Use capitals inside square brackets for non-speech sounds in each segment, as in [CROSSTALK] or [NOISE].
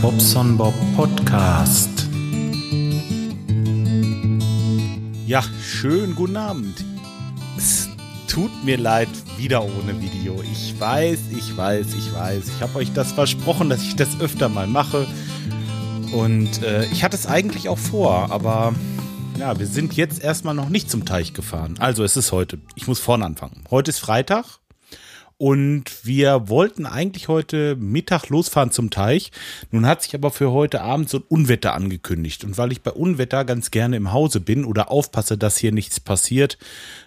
Bobson Bob Podcast. Ja, schönen guten Abend. Es tut mir leid, wieder ohne Video. Ich weiß, ich weiß, ich weiß. Ich habe euch das versprochen, dass ich das öfter mal mache. Und äh, ich hatte es eigentlich auch vor, aber ja, wir sind jetzt erstmal noch nicht zum Teich gefahren. Also es ist heute. Ich muss vorne anfangen. Heute ist Freitag. Und wir wollten eigentlich heute Mittag losfahren zum Teich. Nun hat sich aber für heute Abend so ein Unwetter angekündigt. Und weil ich bei Unwetter ganz gerne im Hause bin oder aufpasse, dass hier nichts passiert,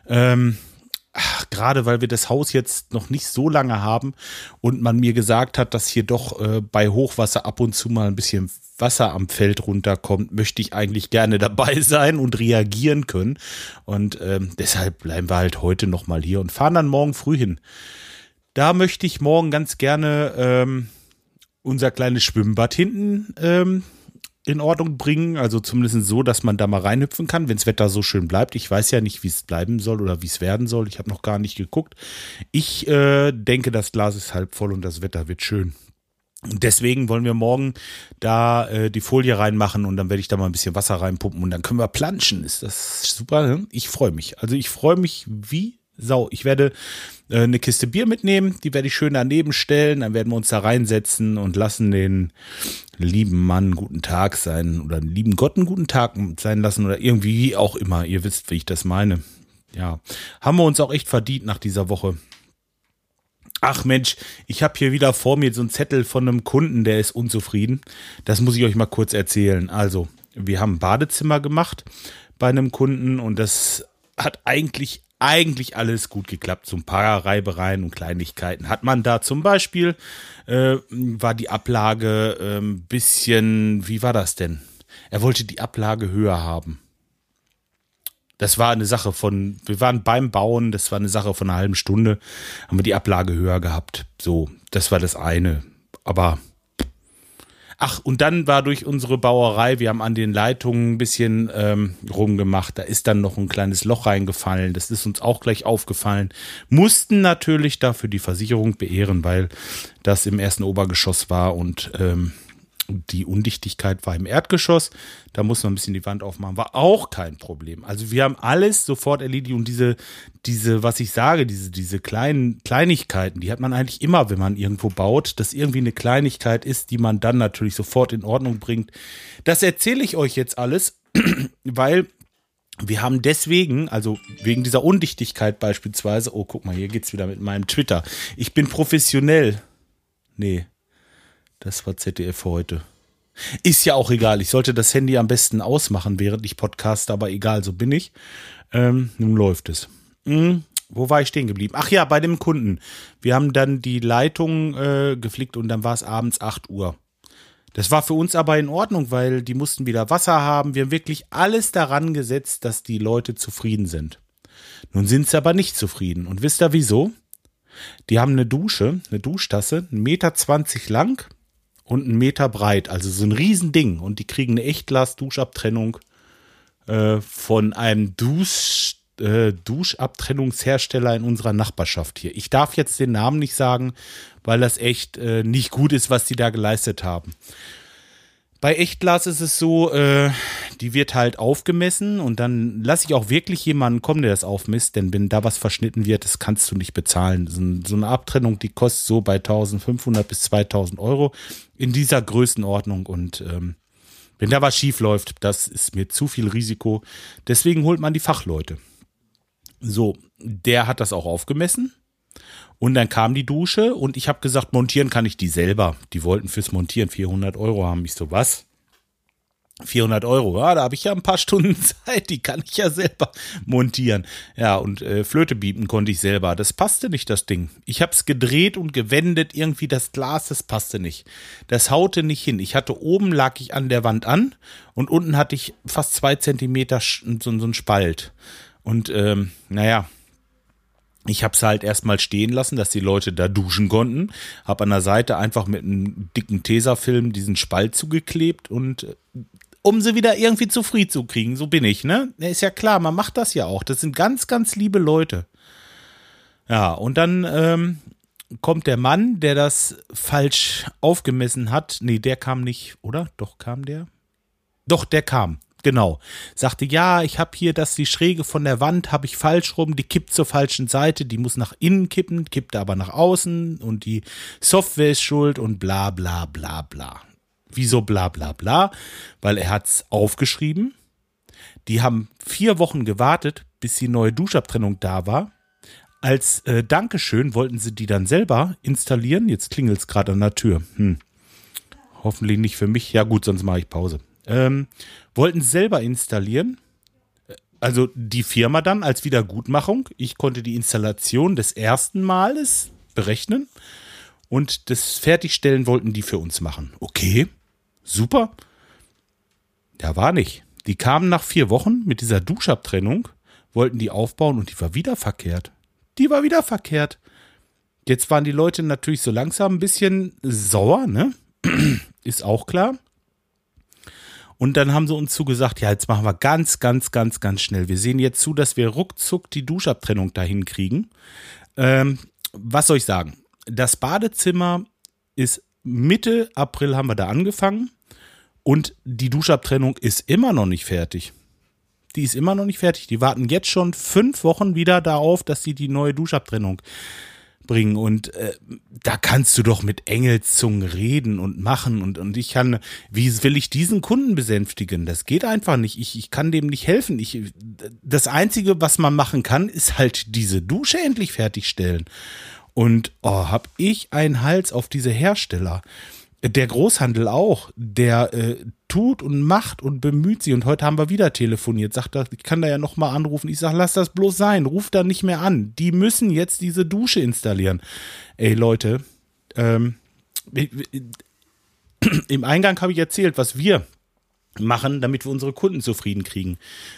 ähm, ach, gerade weil wir das Haus jetzt noch nicht so lange haben und man mir gesagt hat, dass hier doch äh, bei Hochwasser ab und zu mal ein bisschen Wasser am Feld runterkommt, möchte ich eigentlich gerne [LAUGHS] dabei sein und reagieren können. Und ähm, deshalb bleiben wir halt heute noch mal hier und fahren dann morgen früh hin. Da möchte ich morgen ganz gerne ähm, unser kleines Schwimmbad hinten ähm, in Ordnung bringen. Also zumindest so, dass man da mal reinhüpfen kann, wenn das Wetter so schön bleibt. Ich weiß ja nicht, wie es bleiben soll oder wie es werden soll. Ich habe noch gar nicht geguckt. Ich äh, denke, das Glas ist halb voll und das Wetter wird schön. Und deswegen wollen wir morgen da äh, die Folie reinmachen und dann werde ich da mal ein bisschen Wasser reinpumpen und dann können wir planschen. Ist das super? Ne? Ich freue mich. Also ich freue mich wie Sau. Ich werde äh, eine Kiste Bier mitnehmen, die werde ich schön daneben stellen, dann werden wir uns da reinsetzen und lassen den lieben Mann guten Tag sein oder den lieben Gott einen guten Tag sein lassen oder irgendwie auch immer. Ihr wisst, wie ich das meine. Ja, haben wir uns auch echt verdient nach dieser Woche. Ach Mensch, ich habe hier wieder vor mir so einen Zettel von einem Kunden, der ist unzufrieden. Das muss ich euch mal kurz erzählen. Also, wir haben ein Badezimmer gemacht bei einem Kunden und das hat eigentlich eigentlich alles gut geklappt. So ein paar Reibereien und Kleinigkeiten hat man da. Zum Beispiel äh, war die Ablage ein äh, bisschen, wie war das denn? Er wollte die Ablage höher haben. Das war eine Sache von, wir waren beim Bauen, das war eine Sache von einer halben Stunde, haben wir die Ablage höher gehabt. So, das war das eine. Aber Ach, und dann war durch unsere Bauerei, wir haben an den Leitungen ein bisschen ähm, rumgemacht, da ist dann noch ein kleines Loch reingefallen. Das ist uns auch gleich aufgefallen. Mussten natürlich dafür die Versicherung beehren, weil das im ersten Obergeschoss war und ähm, die Undichtigkeit war im Erdgeschoss. Da muss man ein bisschen die Wand aufmachen. War auch kein Problem. Also wir haben alles sofort erledigt und diese, diese, was ich sage, diese, diese kleinen Kleinigkeiten, die hat man eigentlich immer, wenn man irgendwo baut, dass irgendwie eine Kleinigkeit ist, die man dann natürlich sofort in Ordnung bringt. Das erzähle ich euch jetzt alles, [CLEARS THROAT] weil wir haben deswegen, also wegen dieser Undichtigkeit beispielsweise, oh, guck mal, hier geht's wieder mit meinem Twitter. Ich bin professionell. Nee, das war ZDF heute. Ist ja auch egal. Ich sollte das Handy am besten ausmachen, während ich podcaste, aber egal, so bin ich. Ähm, nun läuft es. Hm, wo war ich stehen geblieben? Ach ja, bei dem Kunden. Wir haben dann die Leitung äh, geflickt und dann war es abends 8 Uhr. Das war für uns aber in Ordnung, weil die mussten wieder Wasser haben. Wir haben wirklich alles daran gesetzt, dass die Leute zufrieden sind. Nun sind sie aber nicht zufrieden. Und wisst ihr wieso? Die haben eine Dusche, eine Duschtasse, 1,20 Meter lang und einen Meter breit. Also so ein Riesending. Und die kriegen eine Echtglas-Duschabtrennung äh, von einem Dusch, äh, Duschabtrennungshersteller in unserer Nachbarschaft hier. Ich darf jetzt den Namen nicht sagen, weil das echt äh, nicht gut ist, was die da geleistet haben. Bei Echtglas ist es so, äh, die wird halt aufgemessen und dann lasse ich auch wirklich jemanden kommen, der das aufmisst, denn wenn da was verschnitten wird, das kannst du nicht bezahlen. So, eine Abtrennung, die kostet so bei 1500 bis 2000 Euro in dieser Größenordnung und ähm, wenn da was schief läuft, das ist mir zu viel Risiko. Deswegen holt man die Fachleute. So, der hat das auch aufgemessen. Und dann kam die Dusche und ich habe gesagt, montieren kann ich die selber. Die wollten fürs Montieren 400 Euro haben. Ich so, was? 400 Euro, ja, da habe ich ja ein paar [LAUGHS] Stunden Zeit, die kann ich ja selber montieren. Ja, und äh, Flöte bieten konnte ich selber. Das passte nicht, das Ding. Ich habe es gedreht und gewendet, irgendwie das Glas, das passte nicht. Das haute nicht hin. Ich hatte oben, lag ich an der Wand an und unten hatte ich fast zwei Zentimeter so, so einen Spalt. Und ähm, naja, ich habe es halt erstmal stehen lassen, dass die Leute da duschen konnten. Habe an der Seite einfach mit einem dicken Tesafilm diesen Spalt zugeklebt und äh, um sie wieder irgendwie zufrieden zu kriegen. So bin ich, ne? Ist ja klar, man macht das ja auch. Das sind ganz, ganz liebe Leute. Ja, und dann ähm, kommt der Mann, der das falsch aufgemessen hat. Nee, der kam nicht, oder? Doch kam der? Doch, der kam. Genau. Sagte, ja, ich habe hier das, die Schräge von der Wand habe ich falsch rum, die kippt zur falschen Seite, die muss nach innen kippen, kippt aber nach außen und die Software ist schuld und bla bla bla bla. Wieso bla bla bla? Weil er hat's aufgeschrieben. Die haben vier Wochen gewartet, bis die neue Duschabtrennung da war. Als äh, Dankeschön wollten sie die dann selber installieren. Jetzt klingelt es gerade an der Tür. Hm. Hoffentlich nicht für mich. Ja gut, sonst mache ich Pause. Ähm, wollten selber installieren. Also die Firma dann als Wiedergutmachung. Ich konnte die Installation des ersten Males berechnen und das Fertigstellen wollten die für uns machen. Okay, super. Ja, war nicht. Die kamen nach vier Wochen mit dieser Duschabtrennung, wollten die aufbauen und die war wieder verkehrt. Die war wieder verkehrt. Jetzt waren die Leute natürlich so langsam ein bisschen sauer, ne? [CLEARS THROAT] Ist auch klar. Und dann haben sie uns zugesagt, ja, jetzt machen wir ganz, ganz, ganz, ganz schnell. Wir sehen jetzt zu, dass wir ruckzuck die Duschabtrennung dahin kriegen. Ähm, was soll ich sagen? Das Badezimmer ist Mitte April haben wir da angefangen und die Duschabtrennung ist immer noch nicht fertig. Die ist immer noch nicht fertig. Die warten jetzt schon fünf Wochen wieder darauf, dass sie die neue Duschabtrennung bringen. Und äh, da kannst du doch mit Engelszungen reden und machen. Und, und ich kann, wie will ich diesen Kunden besänftigen? Das geht einfach nicht. Ich, ich kann dem nicht helfen. Ich, das Einzige, was man machen kann, ist halt diese Dusche endlich fertigstellen. Und oh, hab ich einen Hals auf diese Hersteller. Der Großhandel auch, der äh, tut und macht und bemüht sich. Und heute haben wir wieder telefoniert. Sagt er, ich kann da ja nochmal anrufen. Ich sage, lass das bloß sein. Ruf da nicht mehr an. Die müssen jetzt diese Dusche installieren. Ey, Leute, ähm, im Eingang habe ich erzählt, was wir machen, damit wir unsere Kunden zufrieden kriegen.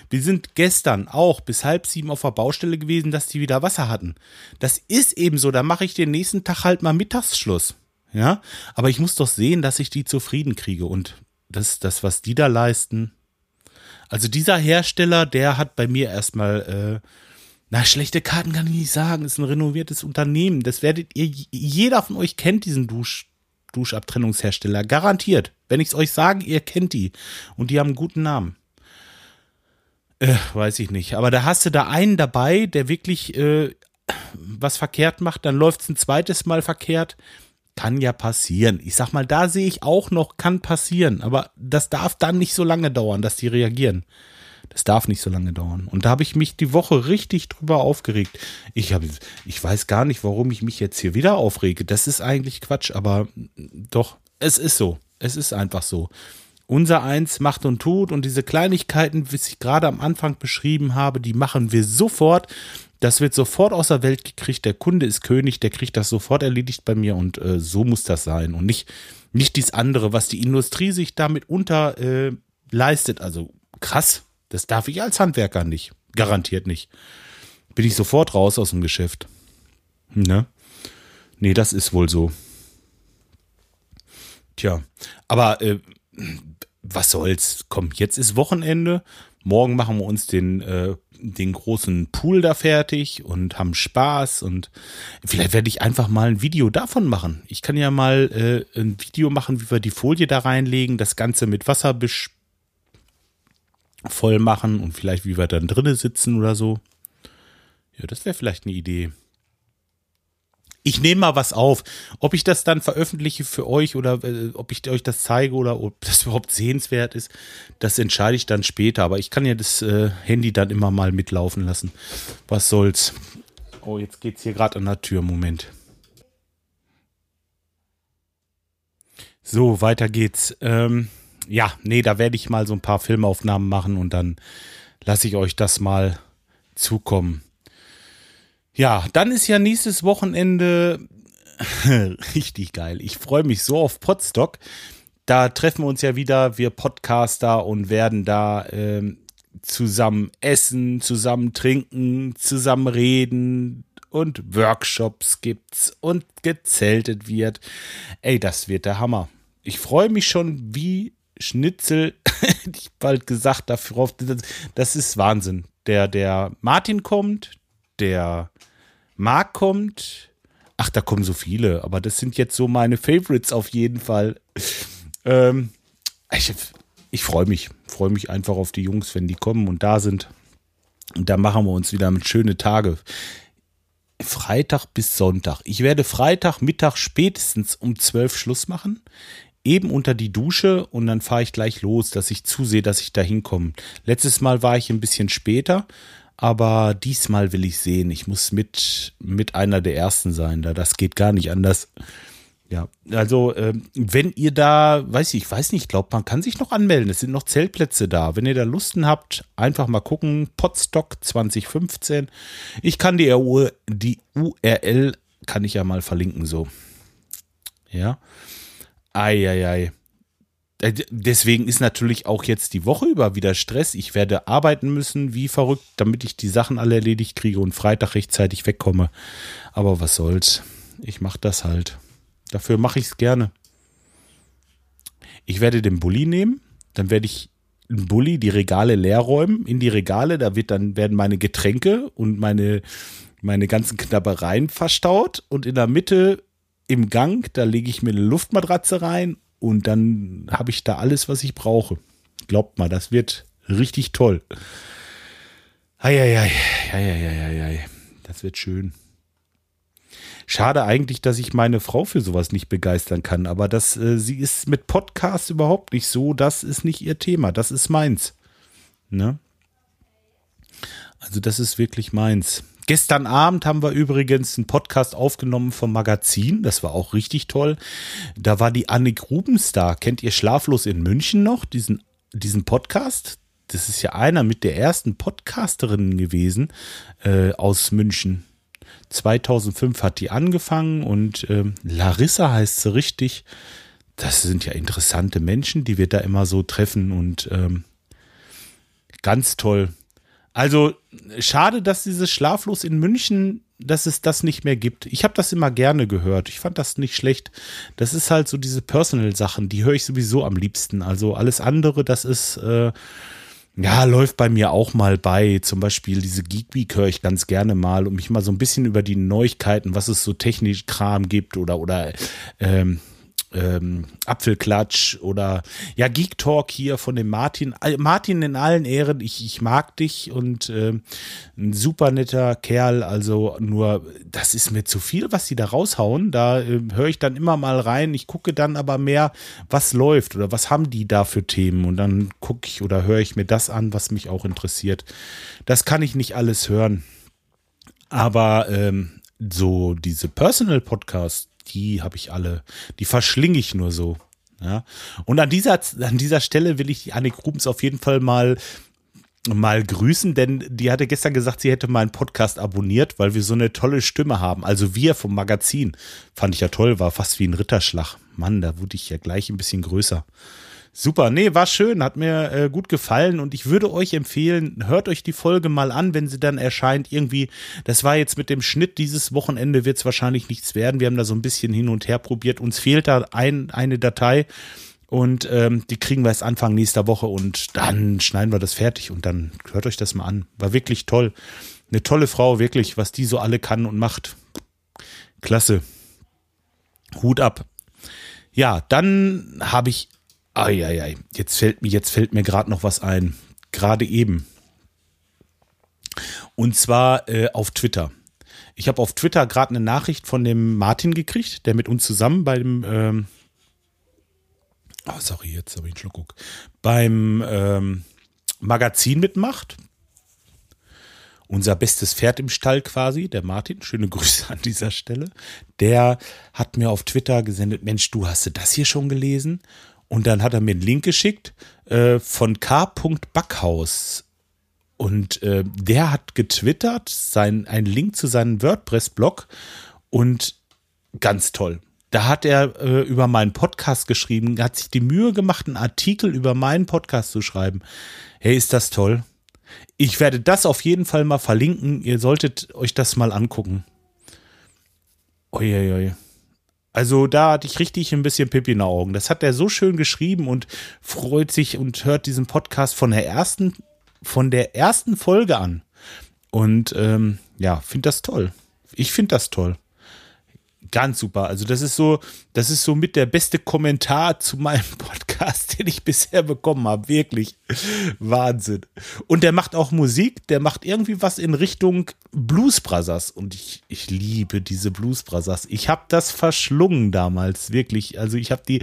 Wir sind gestern auch bis halb sieben auf der Baustelle gewesen, dass die wieder Wasser hatten. Das ist eben so, da mache ich den nächsten Tag halt mal Mittagsschluss. Ja, aber ich muss doch sehen, dass ich die zufrieden kriege und das, das, was die da leisten. Also dieser Hersteller, der hat bei mir erstmal, äh, na, schlechte Karten kann ich nicht sagen, ist ein renoviertes Unternehmen. Das werdet ihr, jeder von euch kennt diesen Dusch, Duschabtrennungshersteller. Garantiert. Wenn ich es euch sage, ihr kennt die. Und die haben einen guten Namen. Äh, weiß ich nicht. Aber da hast du da einen dabei, der wirklich äh, was verkehrt macht, dann läuft es ein zweites Mal verkehrt. Kann ja passieren. Ich sag mal, da sehe ich auch noch, kann passieren. Aber das darf dann nicht so lange dauern, dass die reagieren. Das darf nicht so lange dauern. Und da habe ich mich die Woche richtig drüber aufgeregt. Ich habe, ich weiß gar nicht, warum ich mich jetzt hier wieder aufrege. Das ist eigentlich Quatsch, aber doch, es ist so. Es ist einfach so. Unser Eins macht und tut und diese Kleinigkeiten, wie ich gerade am Anfang beschrieben habe, die machen wir sofort. Das wird sofort aus der Welt gekriegt. Der Kunde ist König, der kriegt das sofort erledigt bei mir und äh, so muss das sein und nicht nicht dies andere, was die Industrie sich damit unter äh. Also krass, das darf ich als Handwerker nicht, garantiert nicht. Bin ich sofort raus aus dem Geschäft. Ne? Nee, das ist wohl so. Tja, aber äh, was soll's? Komm, jetzt ist Wochenende. Morgen machen wir uns den, äh, den großen Pool da fertig und haben Spaß. Und vielleicht werde ich einfach mal ein Video davon machen. Ich kann ja mal äh, ein Video machen, wie wir die Folie da reinlegen, das Ganze mit Wasser voll machen und vielleicht wie wir dann drinnen sitzen oder so. Ja, das wäre vielleicht eine Idee ich nehme mal was auf. Ob ich das dann veröffentliche für euch oder äh, ob ich euch das zeige oder ob [LAUGHS] das überhaupt sehenswert ist, das entscheide ich dann später. Aber ich kann ja das äh, Handy dann immer mal mitlaufen lassen. Was soll's. Oh, jetzt geht's hier gerade an der Tür. Moment. So, weiter geht's. Ähm, ja, nee, da werde ich mal so ein paar Filmaufnahmen machen und dann lasse ich euch das mal zukommen. Ja, dann ist ja nächstes Wochenende [LAUGHS] richtig geil. Ich freue mich so auf Podstock. Da treffen wir uns ja wieder, wir Podcaster, und werden da ähm, zusammen essen, zusammen trinken, zusammen reden und Workshops gibt's und gezeltet wird. Ey, das wird der Hammer. Ich freue mich schon wie Schnitzel, [LAUGHS] ich bald gesagt dafür. Das ist Wahnsinn. Der, der Martin kommt, der Marc kommt, Ach, da kommen so viele, aber das sind jetzt so meine Favorites auf jeden Fall. Ähm, ich ich freue mich, freue mich einfach auf die Jungs, wenn die kommen und da sind. Und da machen wir uns wieder mit schöne Tage. Freitag bis Sonntag. Ich werde Freitag Mittag spätestens um 12 Schluss machen. Eben unter die Dusche und dann fahre ich gleich los, dass ich zusehe, dass ich da hinkomme. Letztes Mal war ich ein bisschen später, aber diesmal will ich sehen. Ich muss mit, mit einer der ersten sein, da das geht gar nicht anders. Ja, also äh, wenn ihr da, weiß ich, ich weiß nicht, glaubt, man kann sich noch anmelden. Es sind noch Zeltplätze da. Wenn ihr da Lusten habt, einfach mal gucken. Podstock 2015. Ich kann die, URL, die URL kann ich ja mal verlinken so. Ja. Eieiei. Äh, deswegen ist natürlich auch jetzt die Woche über wieder Stress. Ich werde arbeiten müssen, wie verrückt, damit ich die Sachen alle erledigt kriege und Freitag rechtzeitig wegkomme. Aber was soll's. Ich mach das halt. Dafür mache ich es gerne. Ich werde den Bulli nehmen, dann werde ich einen Bulli die Regale leer räumen. In die Regale, da wird dann werden meine Getränke und meine, meine ganzen Knabbereien verstaut. Und in der Mitte im Gang, da lege ich mir eine Luftmatratze rein und dann habe ich da alles, was ich brauche. Glaubt mal, das wird richtig toll. Eieiei, eieiei, ei, das wird schön. Schade eigentlich, dass ich meine Frau für sowas nicht begeistern kann, aber das, äh, sie ist mit Podcasts überhaupt nicht so, das ist nicht ihr Thema, das ist meins. Ne? Also das ist wirklich meins. Gestern Abend haben wir übrigens einen Podcast aufgenommen vom Magazin. Das war auch richtig toll. Da war die Annik Rubens da. Kennt ihr Schlaflos in München noch? Diesen, diesen Podcast? Das ist ja einer mit der ersten Podcasterinnen gewesen äh, aus München. 2005 hat die angefangen und ähm, Larissa heißt sie richtig. Das sind ja interessante Menschen, die wir da immer so treffen und ähm, ganz toll. Also schade, dass dieses Schlaflos in München, dass es das nicht mehr gibt. Ich habe das immer gerne gehört. Ich fand das nicht schlecht. Das ist halt so diese Personal-Sachen, die höre ich sowieso am liebsten. Also alles andere, das ist äh, ja, läuft bei mir auch mal bei. Zum Beispiel diese Geek Week höre ich ganz gerne mal, um mich mal so ein bisschen über die Neuigkeiten, was es so technisch Kram gibt oder, oder ähm, ähm, Apfelklatsch oder ja, Geek Talk hier von dem Martin. Martin in allen Ehren, ich, ich mag dich und ähm, ein super netter Kerl, also nur das ist mir zu viel, was sie da raushauen. Da äh, höre ich dann immer mal rein. Ich gucke dann aber mehr, was läuft oder was haben die da für Themen und dann gucke ich oder höre ich mir das an, was mich auch interessiert. Das kann ich nicht alles hören. Aber ähm, so diese Personal Podcasts, die habe ich alle, die verschlinge ich nur so. Ja. Und an dieser, an dieser Stelle will ich die Annik Rubens auf jeden Fall mal mal grüßen, denn die hatte gestern gesagt, sie hätte meinen Podcast abonniert, weil wir so eine tolle Stimme haben. Also wir vom Magazin. Fand ich ja toll, war fast wie ein Ritterschlag. Mann, da wurde ich ja gleich ein bisschen größer. Super, nee, war schön, hat mir äh, gut gefallen und ich würde euch empfehlen, hört euch die Folge mal an, wenn sie dann erscheint. Irgendwie, das war jetzt mit dem Schnitt dieses Wochenende wird es wahrscheinlich nichts werden. Wir haben da so ein bisschen hin und her probiert. Uns fehlt da ein, eine Datei und ähm, die kriegen wir erst Anfang nächster Woche und dann schneiden wir das fertig und dann hört euch das mal an. War wirklich toll. Eine tolle Frau, wirklich, was die so alle kann und macht. Klasse. Hut ab. Ja, dann habe ich Eieiei, jetzt fällt mir, jetzt fällt mir gerade noch was ein. Gerade eben. Und zwar äh, auf Twitter. Ich habe auf Twitter gerade eine Nachricht von dem Martin gekriegt, der mit uns zusammen beim ähm oh, sorry, jetzt habe ich einen Schluck. Beim ähm, Magazin mitmacht. Unser bestes Pferd im Stall quasi, der Martin, schöne Grüße an dieser Stelle. Der hat mir auf Twitter gesendet, Mensch, du hast das hier schon gelesen? Und dann hat er mir einen Link geschickt äh, von K. Backhaus. Und äh, der hat getwittert, sein, einen Link zu seinem WordPress-Blog. Und ganz toll. Da hat er äh, über meinen Podcast geschrieben, hat sich die Mühe gemacht, einen Artikel über meinen Podcast zu schreiben. Hey, ist das toll? Ich werde das auf jeden Fall mal verlinken. Ihr solltet euch das mal angucken. Uiuiui. Also da hatte ich richtig ein bisschen Pippi in den Augen. Das hat er so schön geschrieben und freut sich und hört diesen Podcast von der ersten, von der ersten Folge an. Und ähm, ja, finde das toll. Ich finde das toll. Ganz super. Also das ist so, das ist so mit der beste Kommentar zu meinem [LAUGHS] Podcast, den ich bisher bekommen habe. Wirklich Wahnsinn. Und der macht auch Musik. Der macht irgendwie was in Richtung Blues Brothers. Und ich, ich liebe diese Blues Brothers. Ich habe das verschlungen damals wirklich. Also ich habe die,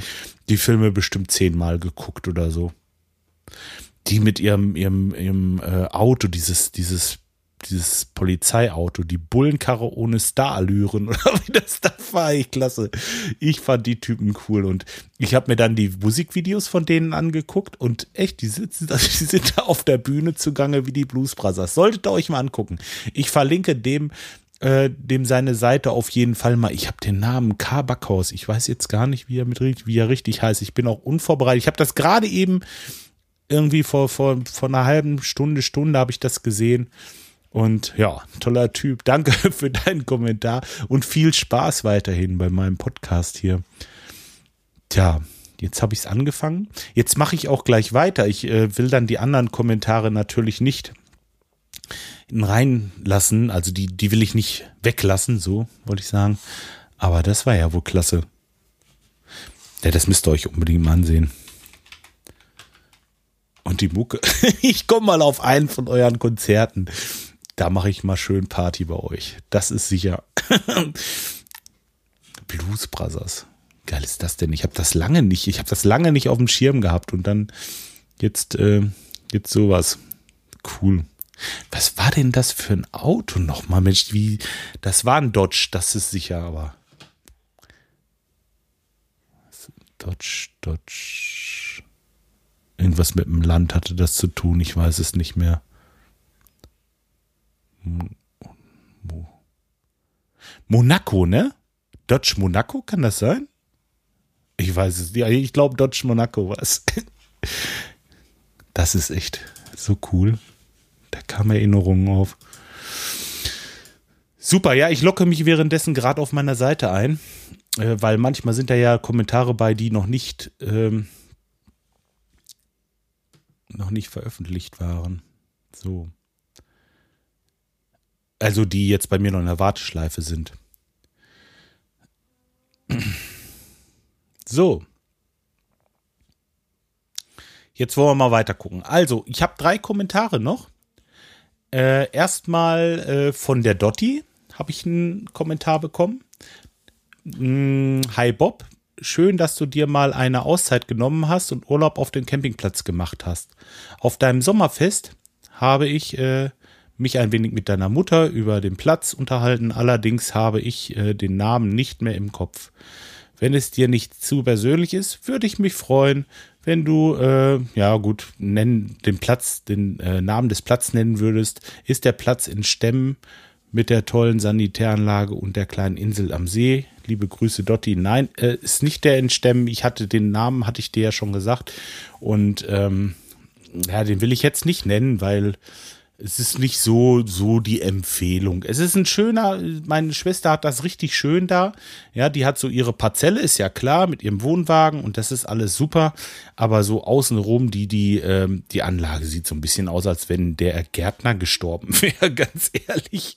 die Filme bestimmt zehnmal geguckt oder so. Die mit ihrem, ihrem, ihrem äh, Auto, dieses, dieses dieses Polizeiauto, die Bullenkarre ohne Starallüren [LAUGHS] oder wie das da war. Ich klasse. Ich fand die Typen cool und ich habe mir dann die Musikvideos von denen angeguckt und echt, die, sitzen, [LAUGHS] die sind da auf der Bühne zugange wie die Blues Brothers. Solltet ihr euch mal angucken. Ich verlinke dem äh, dem seine Seite auf jeden Fall mal. Ich habe den Namen K. Ich weiß jetzt gar nicht, wie er, mit, wie er richtig heißt. Ich bin auch unvorbereitet. Ich habe das gerade eben irgendwie vor, vor, vor einer halben Stunde, Stunde habe ich das gesehen. Und ja, toller Typ. Danke [LAUGHS] für deinen Kommentar und viel Spaß weiterhin bei meinem Podcast hier. Tja, jetzt habe ich es angefangen. Jetzt mache ich auch gleich weiter. Ich äh, will dann die anderen Kommentare natürlich nicht reinlassen. Also die, die will ich nicht weglassen, so wollte ich sagen. Aber das war ja wohl klasse. Ja, das müsst ihr euch unbedingt mal ansehen. Und die Mucke. [LAUGHS] ich komme mal auf einen von euren Konzerten. Da mache ich mal schön Party bei euch. Das ist sicher. [LAUGHS] Blues Brothers. Geil ist das denn? Ich habe das lange nicht, ich habe das lange nicht auf dem Schirm gehabt und dann jetzt, äh, jetzt sowas. Cool. Was war denn das für ein Auto nochmal, Mensch? Wie, das war ein Dodge, das ist sicher, aber. Dodge, Dodge. Irgendwas mit dem Land hatte das zu tun, ich weiß es nicht mehr. Monaco, ne? Dodge Monaco, kann das sein? Ich weiß es. Ja, ich glaube Dodge Monaco was. Das ist echt so cool. Da kamen Erinnerungen auf. Super, ja, ich locke mich währenddessen gerade auf meiner Seite ein, äh, weil manchmal sind da ja Kommentare bei, die noch nicht ähm, noch nicht veröffentlicht waren. So also die jetzt bei mir noch in der Warteschleife sind. So. Jetzt wollen wir mal weiter gucken. Also, ich habe drei Kommentare noch. Äh, erstmal äh, von der Dotti habe ich einen Kommentar bekommen. Mm, Hi Bob, schön, dass du dir mal eine Auszeit genommen hast und Urlaub auf dem Campingplatz gemacht hast. Auf deinem Sommerfest habe ich äh, mich ein wenig mit deiner Mutter über den Platz unterhalten. Allerdings habe ich äh, den Namen nicht mehr im Kopf. Wenn es dir nicht zu persönlich ist, würde ich mich freuen, wenn du, äh, ja gut, nennen, den Platz, den äh, Namen des Platzes nennen würdest. Ist der Platz in Stemmen mit der tollen Sanitäranlage und der kleinen Insel am See? Liebe Grüße, Dotti. Nein, äh, ist nicht der in Stemmen. Ich hatte den Namen, hatte ich dir ja schon gesagt. Und ähm, ja, den will ich jetzt nicht nennen, weil es ist nicht so, so die Empfehlung. Es ist ein schöner, meine Schwester hat das richtig schön da. Ja, die hat so ihre Parzelle, ist ja klar, mit ihrem Wohnwagen und das ist alles super. Aber so außenrum, die, die, ähm, die Anlage sieht so ein bisschen aus, als wenn der Gärtner gestorben [LAUGHS] wäre, ganz ehrlich.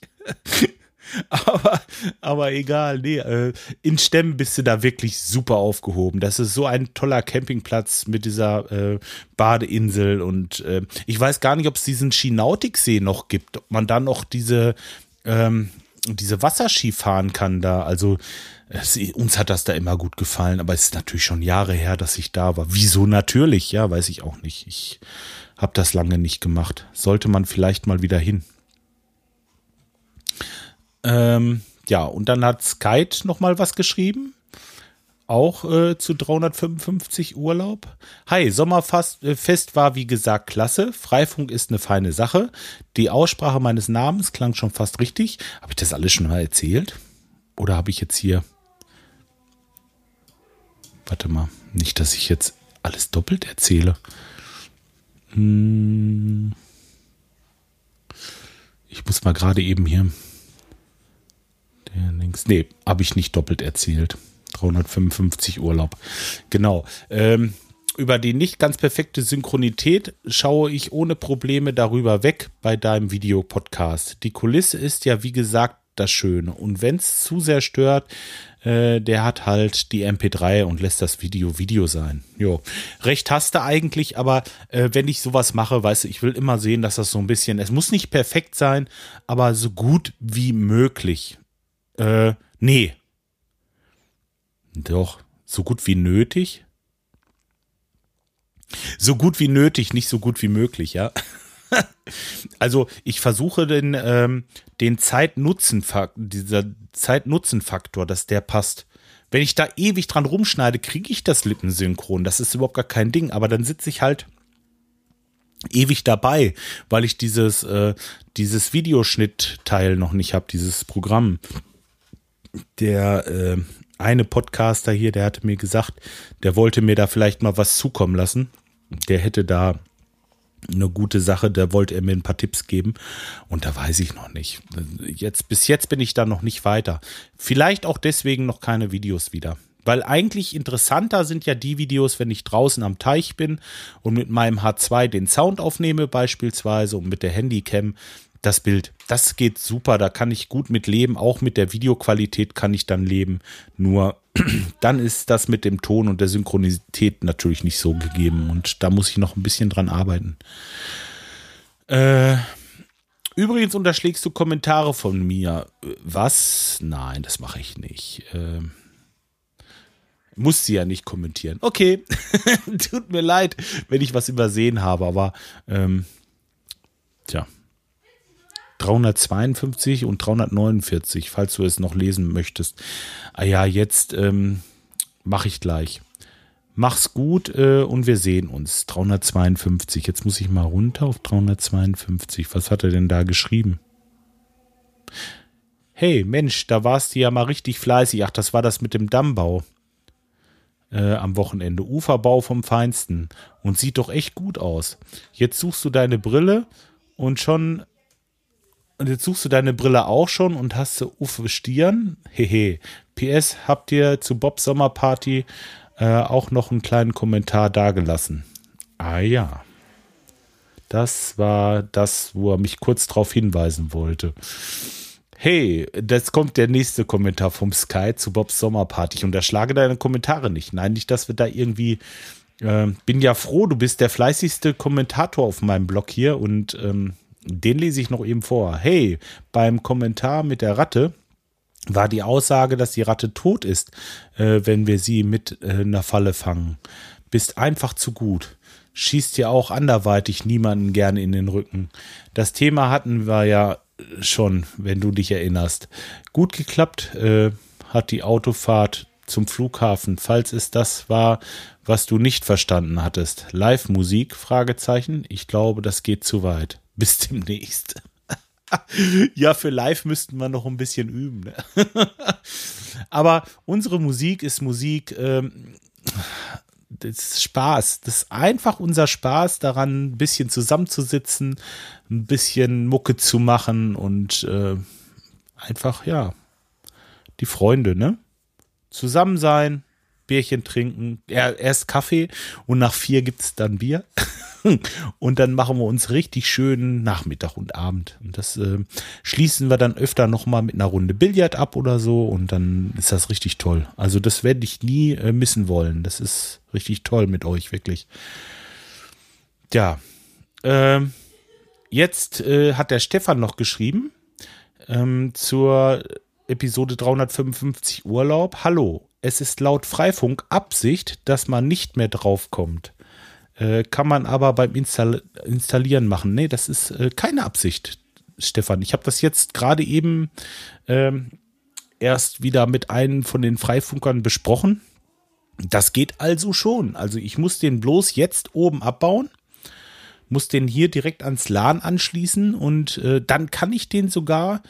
[LAUGHS] Aber, aber egal, nee, äh, in Stemmen bist du da wirklich super aufgehoben. Das ist so ein toller Campingplatz mit dieser äh, Badeinsel und äh, ich weiß gar nicht, ob es diesen Skinautiksee noch gibt, ob man da noch diese, ähm, diese Wasserski fahren kann da. Also es, uns hat das da immer gut gefallen, aber es ist natürlich schon Jahre her, dass ich da war. Wieso natürlich? Ja, weiß ich auch nicht. Ich habe das lange nicht gemacht. Sollte man vielleicht mal wieder hin. Ähm, ja, und dann hat Skype noch mal was geschrieben. Auch äh, zu 355 Urlaub. Hi, Sommerfest äh, war wie gesagt klasse. Freifunk ist eine feine Sache. Die Aussprache meines Namens klang schon fast richtig. Habe ich das alles schon mal erzählt? Oder habe ich jetzt hier. Warte mal, nicht, dass ich jetzt alles doppelt erzähle. Hm. Ich muss mal gerade eben hier der links. Nee, habe ich nicht doppelt erzählt. 355 Urlaub. Genau. Ähm, über die nicht ganz perfekte Synchronität schaue ich ohne Probleme darüber weg bei deinem Videopodcast. Die Kulisse ist ja, wie gesagt, das Schöne. Und wenn es zu sehr stört, äh, der hat halt die MP3 und lässt das Video Video sein. Jo, recht hast du eigentlich, aber äh, wenn ich sowas mache, weißt du, ich will immer sehen, dass das so ein bisschen, es muss nicht perfekt sein, aber so gut wie möglich. Äh, nee. Doch, so gut wie nötig. So gut wie nötig, nicht so gut wie möglich, ja. [LAUGHS] also ich versuche den, ähm, den Zeit-Nutzen-Faktor, dieser Zeit-Nutzen-Faktor, dass der passt. Wenn ich da ewig dran rumschneide, kriege ich das Lippensynchron. Das ist überhaupt gar kein Ding. Aber dann sitze ich halt ewig dabei, weil ich dieses, äh, dieses Videoschnittteil noch nicht habe, dieses Programm. Der äh, eine Podcaster hier, der hatte mir gesagt, der wollte mir da vielleicht mal was zukommen lassen. Der hätte da eine gute Sache, da wollte er mir ein paar Tipps geben und da weiß ich noch nicht. Jetzt, bis jetzt bin ich da noch nicht weiter. Vielleicht auch deswegen noch keine Videos wieder. Weil eigentlich interessanter sind ja die Videos, wenn ich draußen am Teich bin und mit meinem H2 den Sound aufnehme beispielsweise und mit der Handycam das Bild, das geht super, da kann ich gut mit leben, auch mit der Videoqualität kann ich dann leben. Nur [CLEARS THROAT] dann ist das mit dem Ton und der Synchronität natürlich nicht so gegeben und da muss ich noch ein bisschen dran arbeiten. Äh, übrigens unterschlägst du Kommentare von mir. Was? Nein, das mache ich nicht. Äh, muss sie ja nicht kommentieren. Okay, [LAUGHS] tut mir leid, wenn ich was übersehen habe, aber ähm, tja. 352 und 349, falls du es noch lesen möchtest. Ah ja, jetzt ähm, mache ich gleich. Mach's gut äh, und wir sehen uns. 352. Jetzt muss ich mal runter auf 352. Was hat er denn da geschrieben? Hey, Mensch, da warst du ja mal richtig fleißig. Ach, das war das mit dem Dammbau äh, am Wochenende. Uferbau vom Feinsten. Und sieht doch echt gut aus. Jetzt suchst du deine Brille und schon und jetzt suchst du deine Brille auch schon und hast du Uffe Stirn. Hehe. PS, habt ihr zu Bobs Sommerparty äh, auch noch einen kleinen Kommentar dagelassen? Ah ja. Das war das, wo er mich kurz darauf hinweisen wollte. Hey, jetzt kommt der nächste Kommentar vom Sky zu Bobs Sommerparty. Ich unterschlage deine Kommentare nicht. Nein, nicht, dass wir da irgendwie. Äh, bin ja froh, du bist der fleißigste Kommentator auf meinem Blog hier und ähm, den lese ich noch eben vor. Hey, beim Kommentar mit der Ratte war die Aussage, dass die Ratte tot ist, äh, wenn wir sie mit äh, einer Falle fangen. Bist einfach zu gut. Schießt ja auch anderweitig niemanden gerne in den Rücken. Das Thema hatten wir ja schon, wenn du dich erinnerst. Gut geklappt äh, hat die Autofahrt zum Flughafen, falls es das war, was du nicht verstanden hattest. Live-Musik? Fragezeichen. Ich glaube, das geht zu weit. [LAUGHS] Bis demnächst. [LAUGHS] ja, für live müssten wir noch ein bisschen üben. Ne? [LAUGHS] Aber unsere Musik ist Musik, ähm, das ist Spaß. Das ist einfach unser Spaß daran, ein bisschen zusammenzusitzen, ein bisschen Mucke zu machen und äh, einfach, ja, die Freunde, ne? Zusammen sein, Bierchen trinken, erst Kaffee und nach vier gibt es dann Bier. [LAUGHS] und dann machen wir uns richtig schön Nachmittag und Abend. Und das äh, schließen wir dann öfter nochmal mit einer Runde Billard ab oder so und dann ist das richtig toll. Also das werde ich nie äh, missen wollen. Das ist richtig toll mit euch, wirklich. Ja, äh, jetzt hat der Stefan noch geschrieben ähm, zur Episode 355 Urlaub. Hallo, es ist laut Freifunk Absicht, dass man nicht mehr draufkommt. Äh, kann man aber beim Install Installieren machen. Nee, das ist äh, keine Absicht, Stefan. Ich habe das jetzt gerade eben ähm, erst wieder mit einem von den Freifunkern besprochen. Das geht also schon. Also ich muss den bloß jetzt oben abbauen, muss den hier direkt ans LAN anschließen und äh, dann kann ich den sogar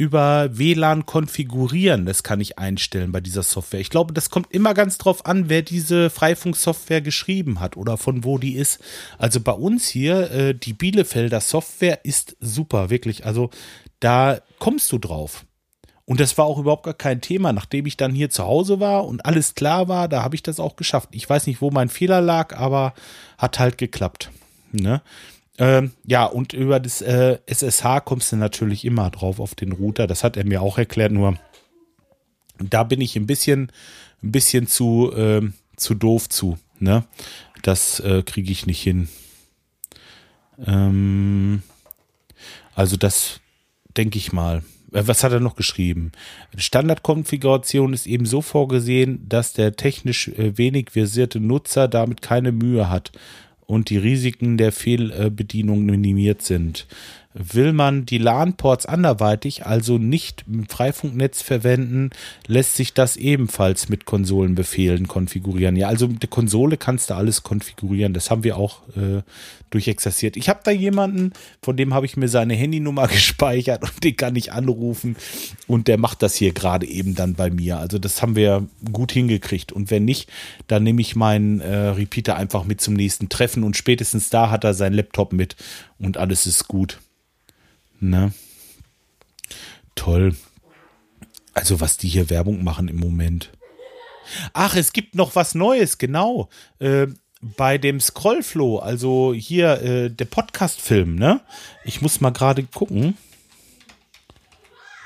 über WLAN konfigurieren. Das kann ich einstellen bei dieser Software. Ich glaube, das kommt immer ganz drauf an, wer diese Freifunk-Software geschrieben hat oder von wo die ist. Also bei uns hier, äh, die Bielefelder Software ist super, wirklich. Also da kommst du drauf. Und das war auch überhaupt gar kein Thema. Nachdem ich dann hier zu Hause war und alles klar war, da habe ich das auch geschafft. Ich weiß nicht, wo mein Fehler lag, aber hat halt geklappt. Ne? Ähm, ja, und über das äh, SSH kommst du natürlich immer drauf auf den Router. Das hat er mir auch erklärt, nur Da bin ich ein bisschen, ein bisschen zu, äh, zu doof zu. Ne? Das äh, kriege ich nicht hin. Ähm, also das denke ich mal. Äh, was hat er noch geschrieben? Standardkonfiguration ist eben so vorgesehen, dass der technisch äh, wenig versierte Nutzer damit keine Mühe hat und die Risiken der Fehlbedienung minimiert sind. Will man die LAN-Ports anderweitig, also nicht im Freifunknetz verwenden, lässt sich das ebenfalls mit Konsolenbefehlen konfigurieren. Ja, also mit der Konsole kannst du alles konfigurieren. Das haben wir auch äh, durchexerziert. Ich habe da jemanden, von dem habe ich mir seine Handynummer [LAUGHS] gespeichert und den kann ich anrufen und der macht das hier gerade eben dann bei mir. Also das haben wir gut hingekriegt. Und wenn nicht, dann nehme ich meinen äh, Repeater einfach mit zum nächsten Treffen und spätestens da hat er seinen Laptop mit und alles ist gut. Ne? Toll. Also, was die hier Werbung machen im Moment. Ach, es gibt noch was Neues, genau. Äh, bei dem Scrollflow, also hier äh, der Podcast-Film, ne? Ich muss mal gerade gucken.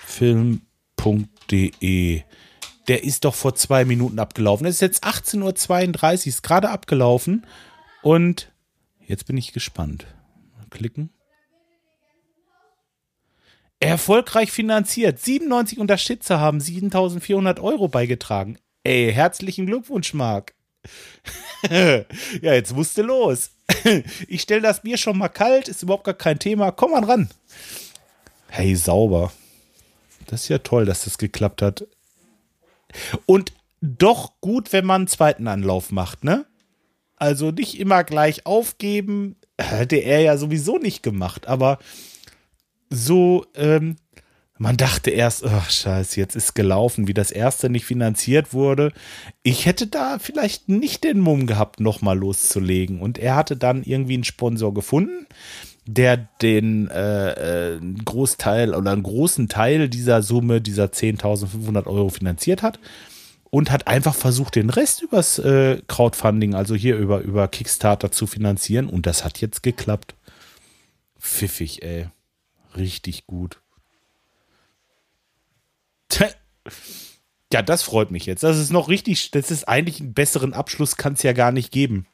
Film.de. Der ist doch vor zwei Minuten abgelaufen. Es ist jetzt 18.32 Uhr, ist gerade abgelaufen. Und jetzt bin ich gespannt. Mal klicken. Erfolgreich finanziert. 97 Unterstützer haben 7400 Euro beigetragen. Ey, herzlichen Glückwunsch, Marc. [LAUGHS] ja, jetzt musste los. [LAUGHS] ich stelle das Bier schon mal kalt, ist überhaupt gar kein Thema. Komm mal ran. Hey, sauber. Das ist ja toll, dass das geklappt hat. Und doch gut, wenn man einen zweiten Anlauf macht, ne? Also nicht immer gleich aufgeben. Hätte er ja sowieso nicht gemacht, aber so, ähm, man dachte erst, ach scheiße, jetzt ist gelaufen, wie das erste nicht finanziert wurde. Ich hätte da vielleicht nicht den Mumm gehabt, nochmal loszulegen. Und er hatte dann irgendwie einen Sponsor gefunden, der den äh, äh, Großteil oder einen großen Teil dieser Summe, dieser 10.500 Euro finanziert hat. Und hat einfach versucht, den Rest übers äh, Crowdfunding, also hier über, über Kickstarter zu finanzieren. Und das hat jetzt geklappt. Pfiffig, ey richtig gut. Ja, das freut mich jetzt. Das ist noch richtig, das ist eigentlich einen besseren Abschluss kann es ja gar nicht geben.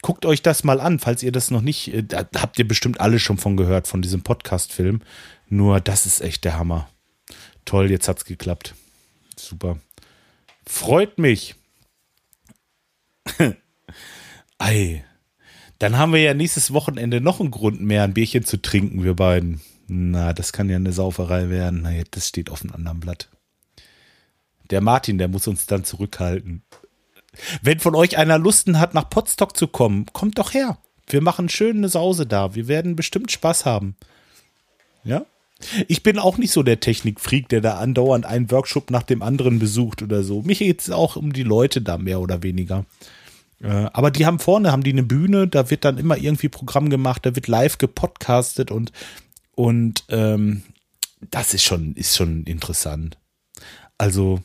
Guckt euch das mal an, falls ihr das noch nicht, äh, da habt ihr bestimmt alle schon von gehört, von diesem Podcast-Film. Nur das ist echt der Hammer. Toll, jetzt hat's geklappt. Super. Freut mich. [LAUGHS] Ei. Dann haben wir ja nächstes Wochenende noch einen Grund mehr, ein Bierchen zu trinken, wir beiden. Na, das kann ja eine Sauferei werden. Na, das steht auf einem anderen Blatt. Der Martin, der muss uns dann zurückhalten. Wenn von euch einer Lusten hat, nach Potsdok zu kommen, kommt doch her. Wir machen schön eine Sause da. Wir werden bestimmt Spaß haben. Ja? Ich bin auch nicht so der Technikfreak, der da andauernd einen Workshop nach dem anderen besucht oder so. Mich geht es auch um die Leute da mehr oder weniger. Äh, aber die haben vorne, haben die eine Bühne, da wird dann immer irgendwie Programm gemacht, da wird live gepodcastet und, und ähm, das ist schon, ist schon interessant. Also,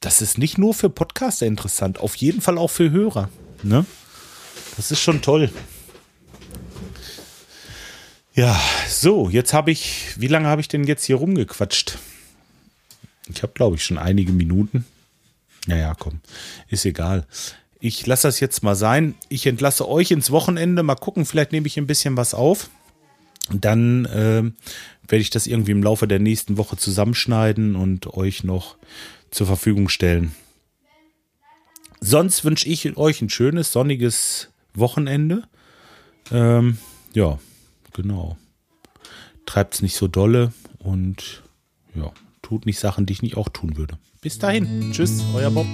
das ist nicht nur für Podcaster interessant, auf jeden Fall auch für Hörer. Ne? Das ist schon toll. Ja, so, jetzt habe ich, wie lange habe ich denn jetzt hier rumgequatscht? Ich habe, glaube ich, schon einige Minuten. Naja, komm, ist egal ich lasse das jetzt mal sein. Ich entlasse euch ins Wochenende. Mal gucken, vielleicht nehme ich ein bisschen was auf. Dann äh, werde ich das irgendwie im Laufe der nächsten Woche zusammenschneiden und euch noch zur Verfügung stellen. Sonst wünsche ich euch ein schönes, sonniges Wochenende. Ähm, ja, genau. Treibt es nicht so dolle und ja, tut nicht Sachen, die ich nicht auch tun würde. Bis dahin. Tschüss, euer Bob.